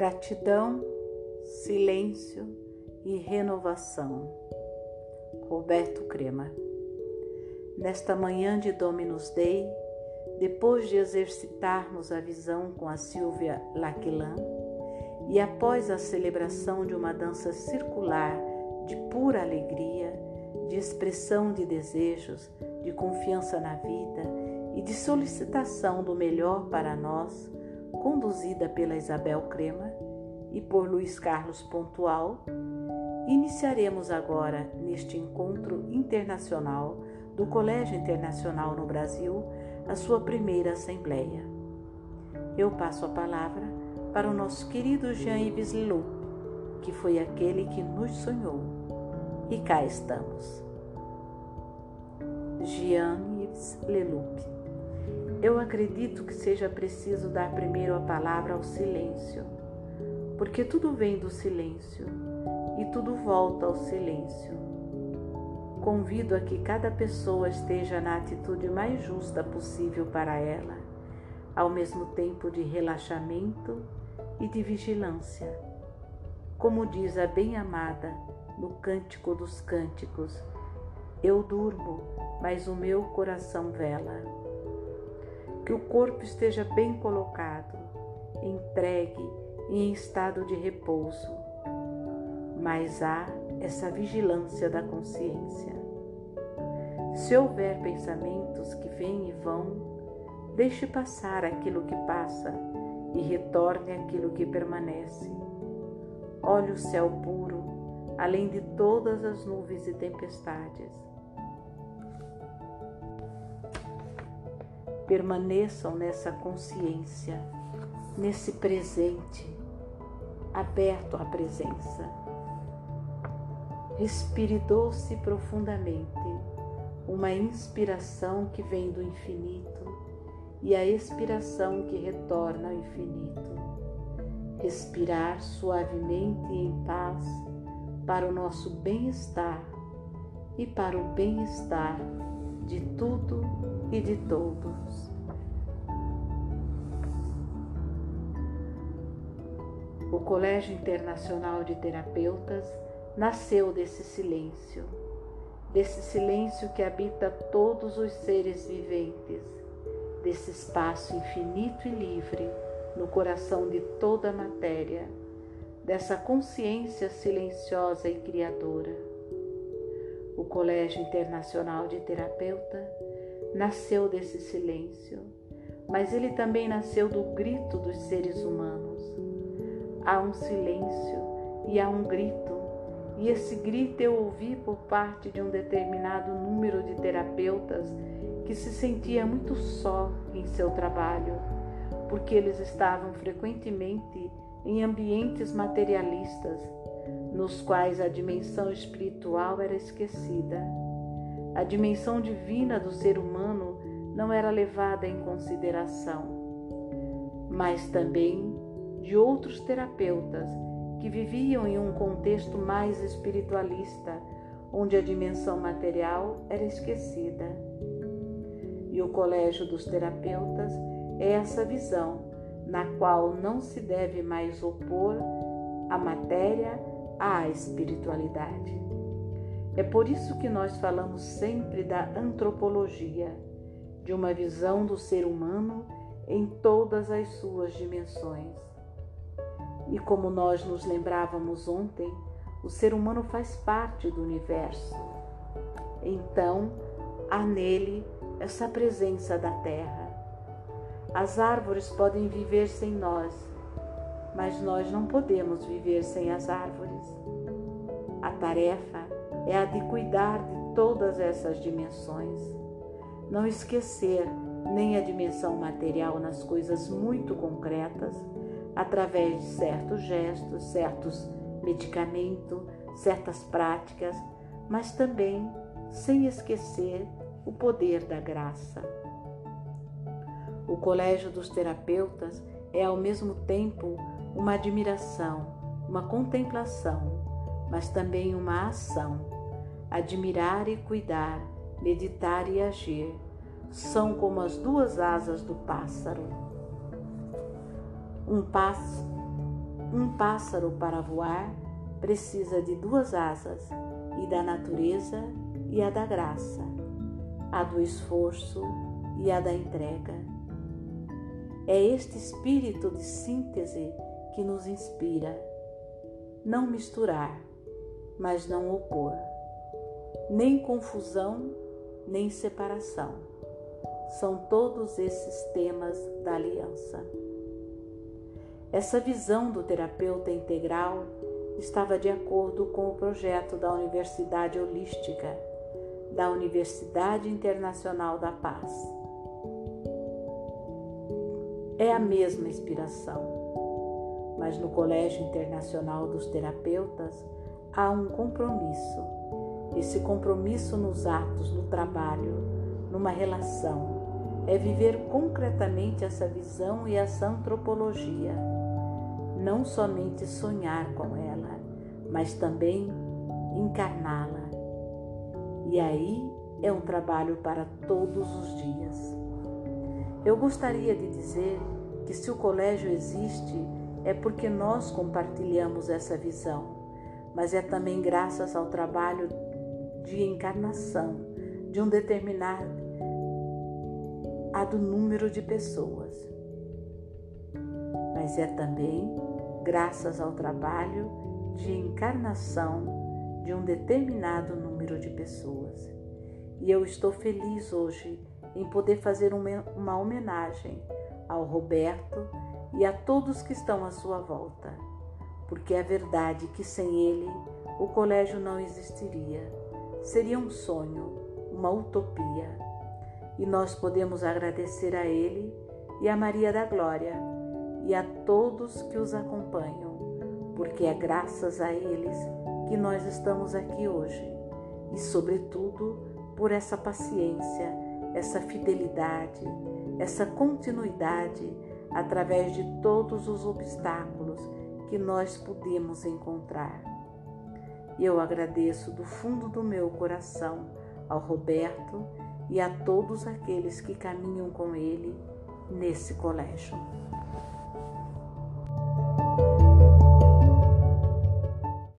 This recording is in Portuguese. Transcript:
Gratidão, silêncio e renovação. Roberto Crema. Nesta manhã de Dominus Dei, depois de exercitarmos a visão com a Silvia Laquilan e após a celebração de uma dança circular de pura alegria, de expressão de desejos, de confiança na vida e de solicitação do melhor para nós, conduzida pela Isabel Crema e por Luiz Carlos Pontual, iniciaremos agora, neste encontro internacional do Colégio Internacional no Brasil, a sua primeira assembleia. Eu passo a palavra para o nosso querido Jean-Yves Leloup, que foi aquele que nos sonhou. E cá estamos. Jean-Yves Leloup eu acredito que seja preciso dar primeiro a palavra ao silêncio, porque tudo vem do silêncio e tudo volta ao silêncio. Convido a que cada pessoa esteja na atitude mais justa possível para ela, ao mesmo tempo de relaxamento e de vigilância. Como diz a bem-amada no Cântico dos Cânticos, eu durmo, mas o meu coração vela que o corpo esteja bem colocado, entregue e em estado de repouso. Mas há essa vigilância da consciência. Se houver pensamentos que vêm e vão, deixe passar aquilo que passa e retorne aquilo que permanece. Olhe o céu puro, além de todas as nuvens e tempestades permaneçam nessa consciência, nesse presente, aberto à presença. Respire doce e profundamente uma inspiração que vem do infinito e a expiração que retorna ao infinito. Respirar suavemente e em paz para o nosso bem-estar e para o bem-estar de tudo e de todos. O Colégio Internacional de Terapeutas nasceu desse silêncio, desse silêncio que habita todos os seres viventes, desse espaço infinito e livre no coração de toda a matéria, dessa consciência silenciosa e criadora. O Colégio Internacional de Terapeuta nasceu desse silêncio, mas ele também nasceu do grito dos seres humanos. Há um silêncio e há um grito, e esse grito eu ouvi por parte de um determinado número de terapeutas que se sentia muito só em seu trabalho, porque eles estavam frequentemente em ambientes materialistas, nos quais a dimensão espiritual era esquecida. A dimensão divina do ser humano não era levada em consideração, mas também de outros terapeutas que viviam em um contexto mais espiritualista, onde a dimensão material era esquecida. E o Colégio dos Terapeutas é essa visão na qual não se deve mais opor a matéria à espiritualidade. É por isso que nós falamos sempre da antropologia, de uma visão do ser humano em todas as suas dimensões. E como nós nos lembrávamos ontem, o ser humano faz parte do universo. Então, há nele essa presença da terra. As árvores podem viver sem nós, mas nós não podemos viver sem as árvores. A tarefa é a de cuidar de todas essas dimensões. Não esquecer nem a dimensão material nas coisas muito concretas, através de certos gestos, certos medicamentos, certas práticas, mas também sem esquecer o poder da graça. O Colégio dos Terapeutas é ao mesmo tempo uma admiração, uma contemplação, mas também uma ação. Admirar e cuidar, meditar e agir são como as duas asas do pássaro. Um passo, Um pássaro para voar precisa de duas asas, e da natureza e a da graça, a do esforço e a da entrega. É este espírito de síntese que nos inspira. Não misturar, mas não opor. Nem confusão, nem separação. São todos esses temas da aliança. Essa visão do terapeuta integral estava de acordo com o projeto da Universidade Holística, da Universidade Internacional da Paz. É a mesma inspiração, mas no Colégio Internacional dos Terapeutas há um compromisso. Esse compromisso nos atos, no trabalho, numa relação, é viver concretamente essa visão e essa antropologia não somente sonhar com ela, mas também encarná-la. E aí é um trabalho para todos os dias. Eu gostaria de dizer que se o colégio existe é porque nós compartilhamos essa visão, mas é também graças ao trabalho de encarnação de um determinado número de pessoas. Mas é também graças ao trabalho de encarnação de um determinado número de pessoas. E eu estou feliz hoje em poder fazer uma homenagem ao Roberto e a todos que estão à sua volta, porque é verdade que sem ele o colégio não existiria. Seria um sonho, uma utopia. E nós podemos agradecer a ele e a Maria da Glória e a todos que os acompanham, porque é graças a eles que nós estamos aqui hoje e, sobretudo, por essa paciência, essa fidelidade, essa continuidade através de todos os obstáculos que nós pudemos encontrar. Eu agradeço do fundo do meu coração ao Roberto e a todos aqueles que caminham com ele nesse colégio.